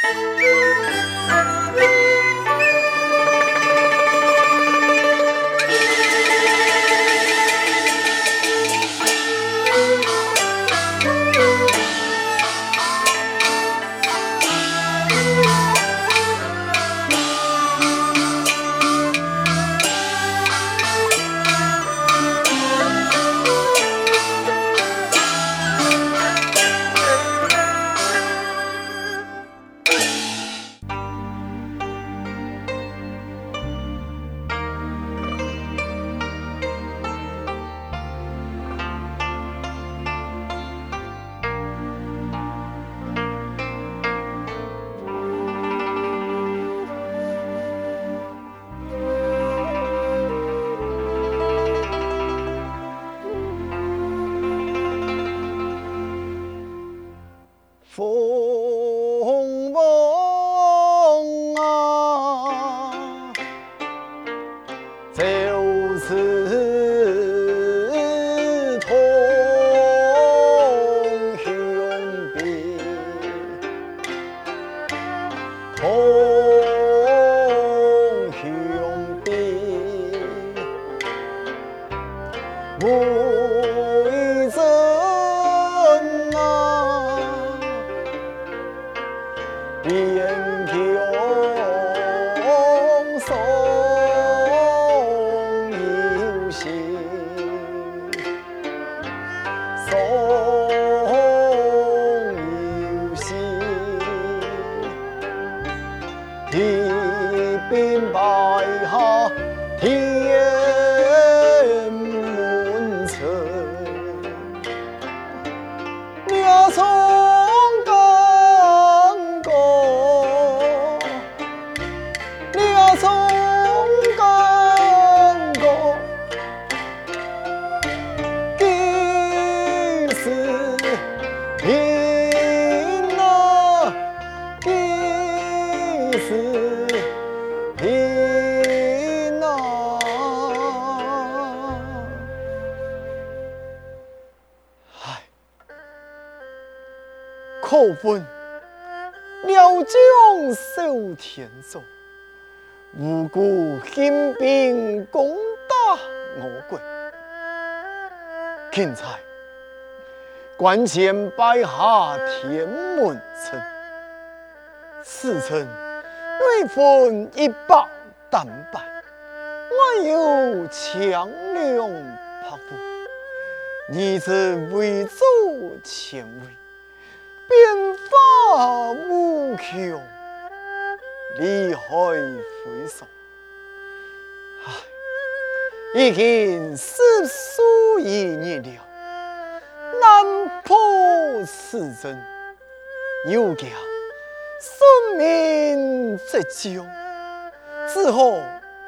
Música 可恨辽将守田守，无故兴兵攻打我国。现在关前败下天门城，此城内分一百单败，外有强梁拍虎，你这为主前卫。变化无穷，厉害非常。唉，已经十数一年了，难破此阵，有家生命在救，只好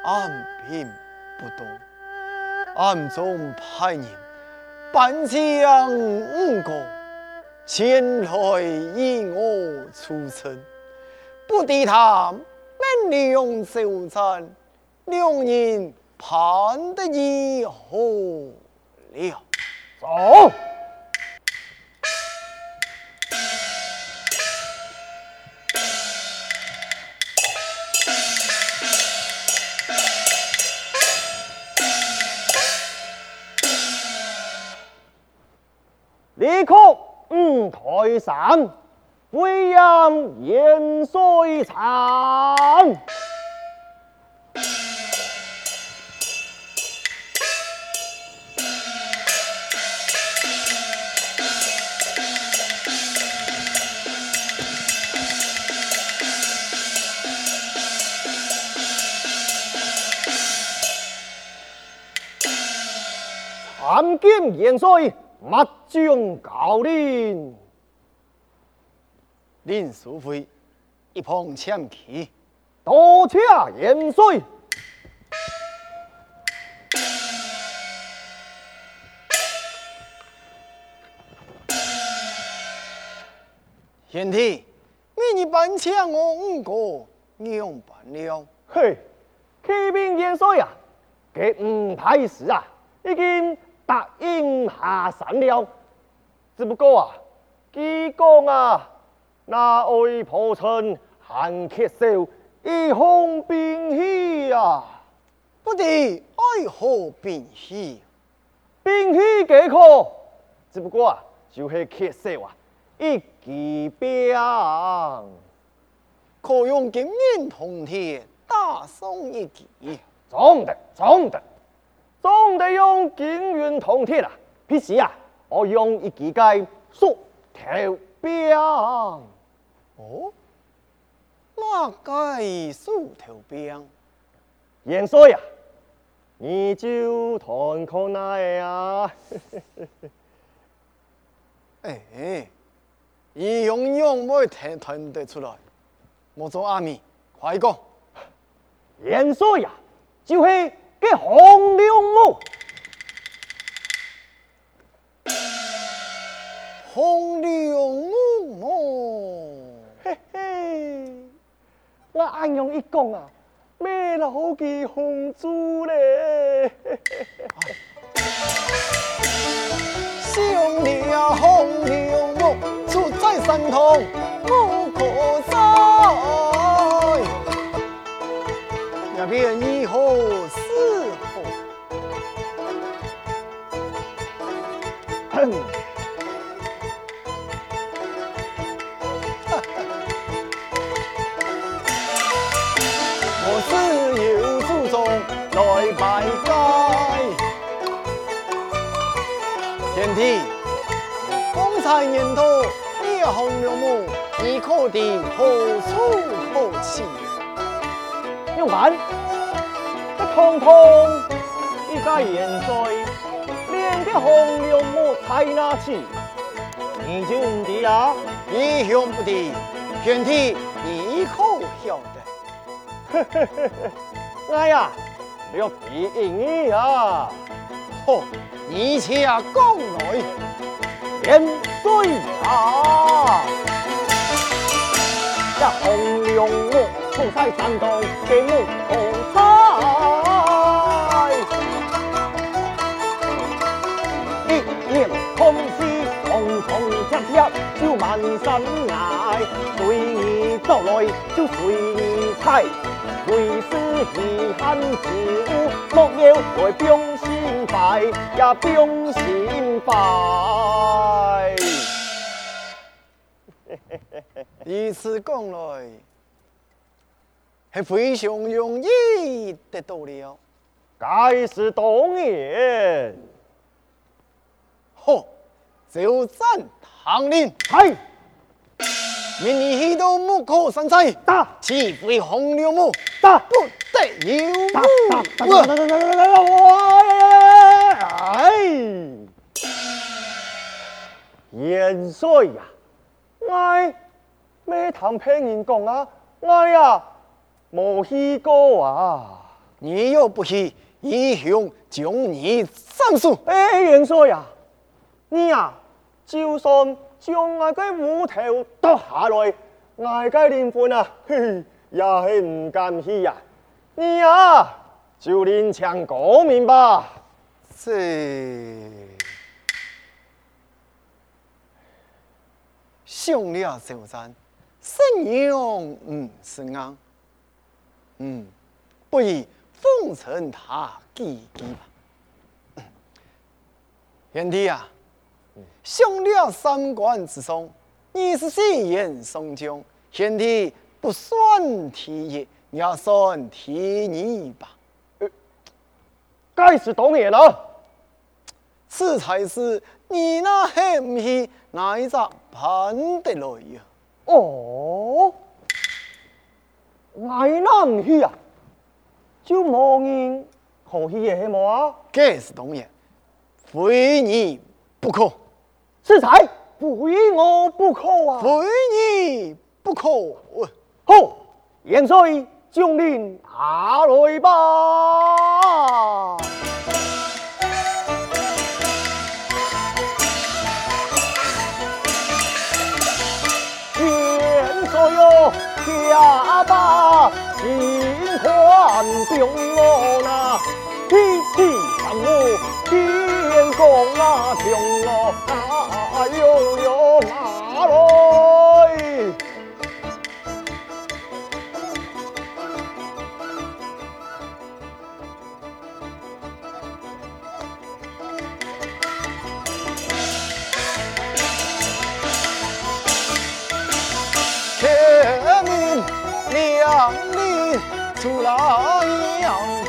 按兵不动，暗中派人搬将五个。前来与我出征，不敌他们两手战，两人判得如何了？走！五台山，威严元帅长。参见元帅。末将高临，林淑妃一旁请起，多谢元帅。贤弟，你搬请我五个，娘办了。嘿，启禀元帅啊，这五太师啊，已经。答应下山了，只不过啊，据讲啊，那爱破城行客少，一红兵器啊！不敌爱何兵器？兵器几可？只不过啊，就是客少啊，一级兵，可用金银铜铁大送一骑。总得，总得，总得用金银铜铁啊！必须啊，我用一骑该数头兵。哦，哪该数头兵？元帅呀，你就谈看哪呀？哎，一样样没听听得出来。莫做阿弥，快讲。元帅呀，就是个红龙母。红龙母，嘿嘿，我安样一讲啊，咩老几红珠嘞？兄弟啊，红龙母住在山头，不可栽。那边以后是后。来拜拜，贤弟，方才言道烈红龙母，你可定何处可去？用完，这通通一个元帅，连个红龙母在哪去？你就唔知啊？一向不敌，贤弟你可晓得？哎呀！要提醒你啊！嚯，你且讲来，元帅啊！这红龙母住在山东给木就满山来，随你走来就随你采。为师遗憾之物，莫要来忠心拜，也忠心拜。如此讲来，是非常容易得到了。该是当然。好，就赞唐令。系。明年去到木口山寨，打起飞红柳木，打不得有木。打打打打打打我哎！元帅呀，我咩谈骗人讲啊？我呀冇去过啊。你又不去，英雄将你斩首。哎，元帅呀，你呀就算。将我个骨头剁下来，我个灵魂啊，嘿，也是唔甘心呀！你呀，就连抢国民吧。这，兄弟相残，信用唔是硬。嗯，不如奉承他几句吧。贤弟啊。上了三关之上，二十四员宋江，贤弟不算第一，也算第二吧。该是当然了，此才是你那狠皮哪一只盘得来呀？哦，我那唔去啊，就冇人可去嘅系嘛？该是当然，非你不可。此才非我不可啊！非你不可。好，元帅将令下来吧。元帅哟，下吧，新官中我那提起上路，天中啊中啊，啊呦呦马来，天明亮里出来阳。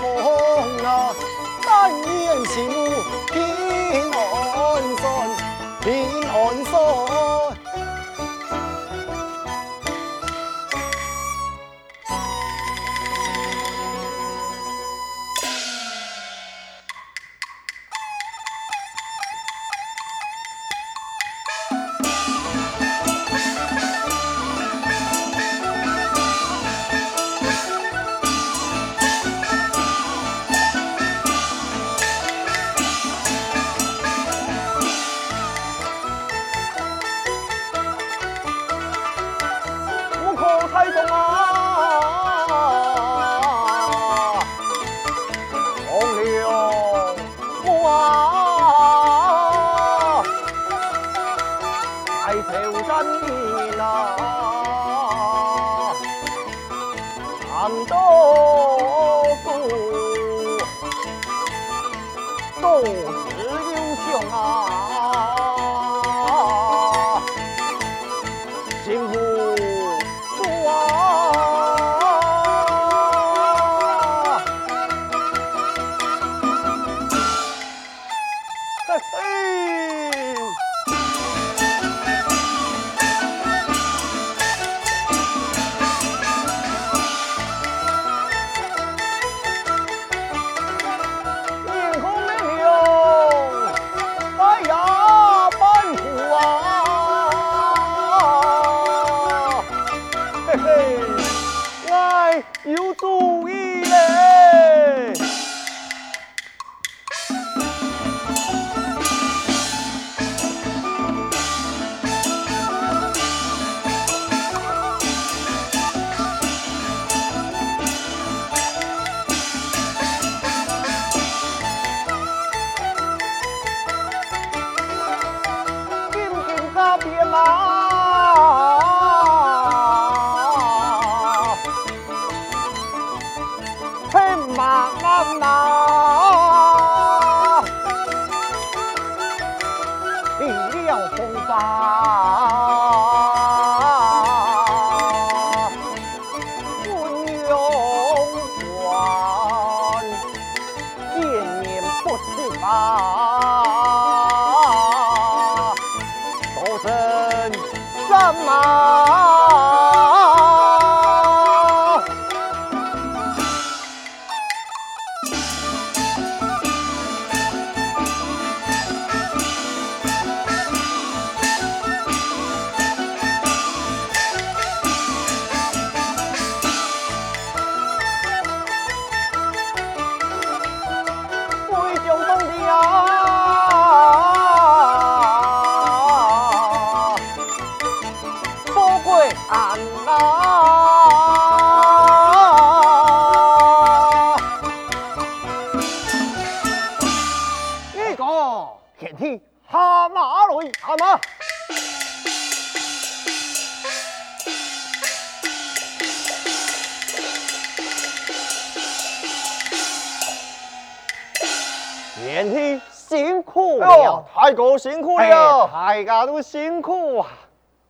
大家都辛苦啊！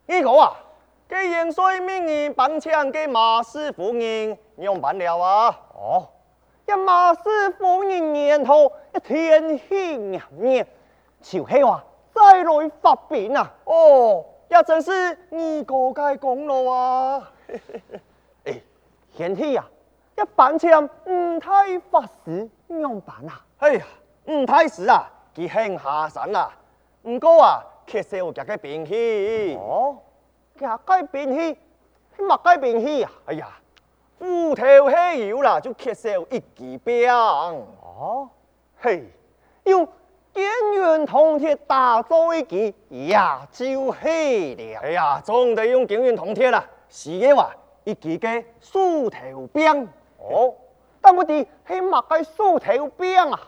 你讲啊，给元帅命人搬迁给马氏夫人，你用办了啊？哦，一马氏夫人年头一天庆年，朝希话再来发病啊！哦，也真是你个该功劳啊！哎，贤弟啊，一搬枪唔太法师，你用办啊？哎呀，唔太师啊！佢很下山啦，唔过啊，缺少夹个兵器。哦，夹个兵器，乜个兵器啊？哎呀，虎头黑油啦，就缺少一支兵。哦，嘿，用电源铜铁打造一支，也就嘿了。哎呀，总得用电源铜铁啦，是嘅话，一支嘅鼠头兵。哦，但我哋系乜个鼠头兵啊？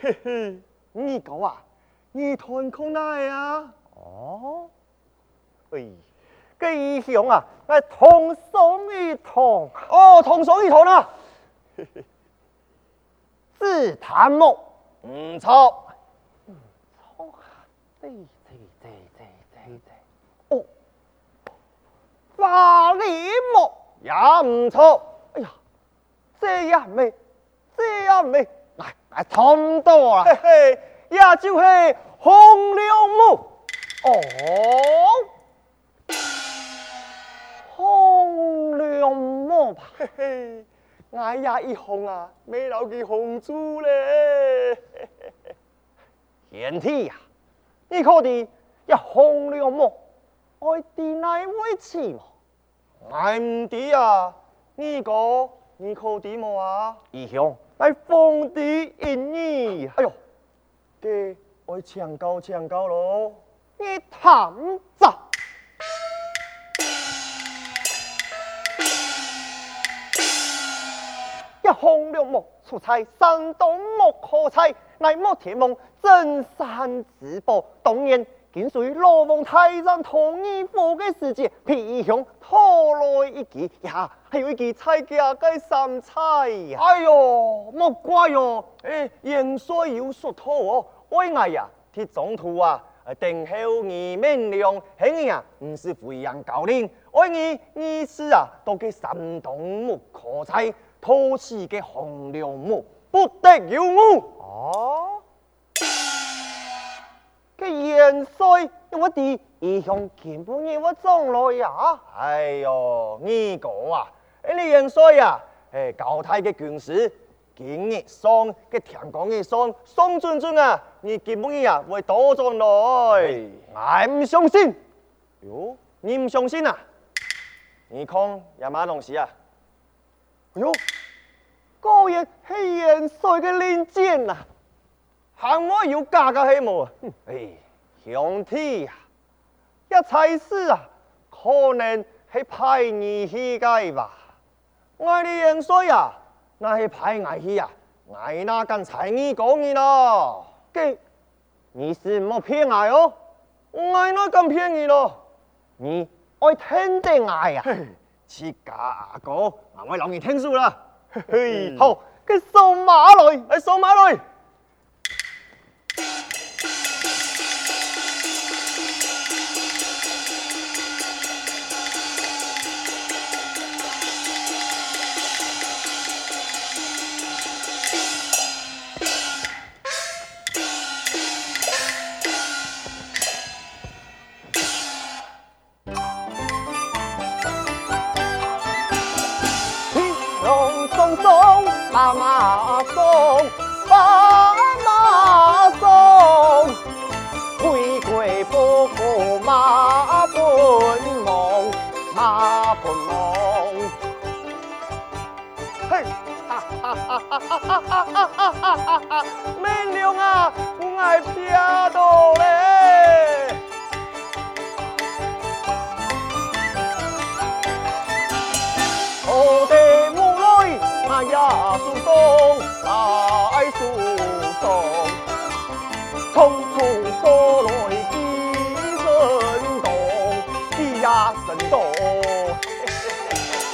嘿嘿。你讲啊，你团空哪啊？哦，哎，这一雄啊，来同 sống 一同。哦，同 sống 一同啊。自谈木，唔错。唔错啊，对对对对对对。哦，法理木，也也唔错。哎呀，这样美，这样美，来来，差不多啦。嘿嘿，也就是《红楼梦》哦，《红楼梦》吧。嘿嘿，哎呀一红啊，没老给红住嘞。贤弟呀，你可的也红了么？爱的哪位妻嘛？爱唔的啊？你个你可的么啊？义兄，来封的一你。哎呦，给我抢高抢高咯，你躺着。一红六木出彩，三东木可彩，乃木天梦真山直播。当然，仅属于罗梦太山同一佛的世界，皮熊拖来一记呀。还有一件彩家的三彩呀。哎呦，莫怪哟，哎，盐水有说头哦，为爱呀，替中途啊，等候你明亮，嘿呀，不是飞扬高岭，为你你是啊，都给山东莫可采，托起个红楼梦，不得有误。哦，这盐水我的异乡见不见我种来呀？哎呦，你个啊，因你元衰啊？诶高态嘅军屎竟然双嘅听讲嘅双，双俊俊啊？你见唔见啊会倒咗落去我唔相信。哟你唔相信啊？你讲有乜东西啊。哟果然系元衰嘅令箭啊。行我要加个希冇啊。诶兄弟啊一齐试啊可能系派你去计吧。我哋元帅呀，那是派外去呀，外那跟彩衣讲你咯。给，你是莫骗我哟，外那敢骗你咯？你爱听得爱呀？七家阿哥，我老你听书啦。嘿嘿，好，给扫码来，来扫码来。哈哈哈美妞啊我爱漂动嘞。好的母来哎呀苏东来苏东从从多来几生动几呀生动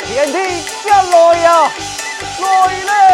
天地下来呀来嘞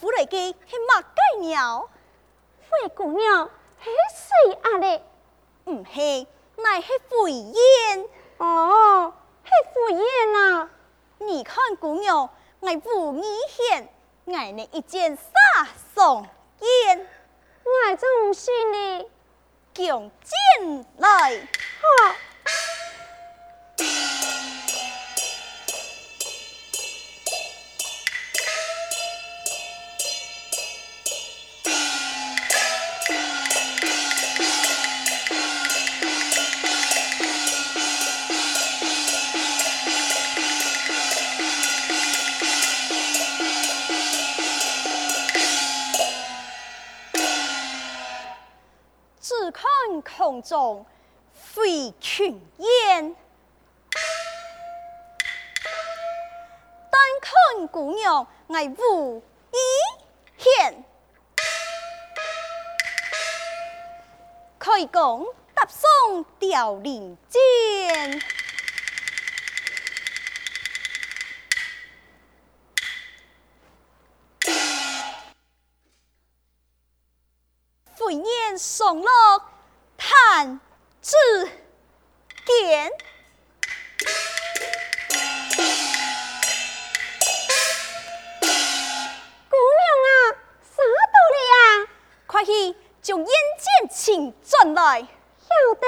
空中飞来嘅系乜鸡鸟？灰姑娘系谁啊咧？唔系，乃系灰燕。哦，系灰燕啊！你看姑娘，我武艺显，我呢一箭杀送燕。我真唔信你，强箭来。开弓搭双雕綾箭，飞雁双落。看字典，姑娘啊，啥道理呀？快去就眼见请转来，晓得。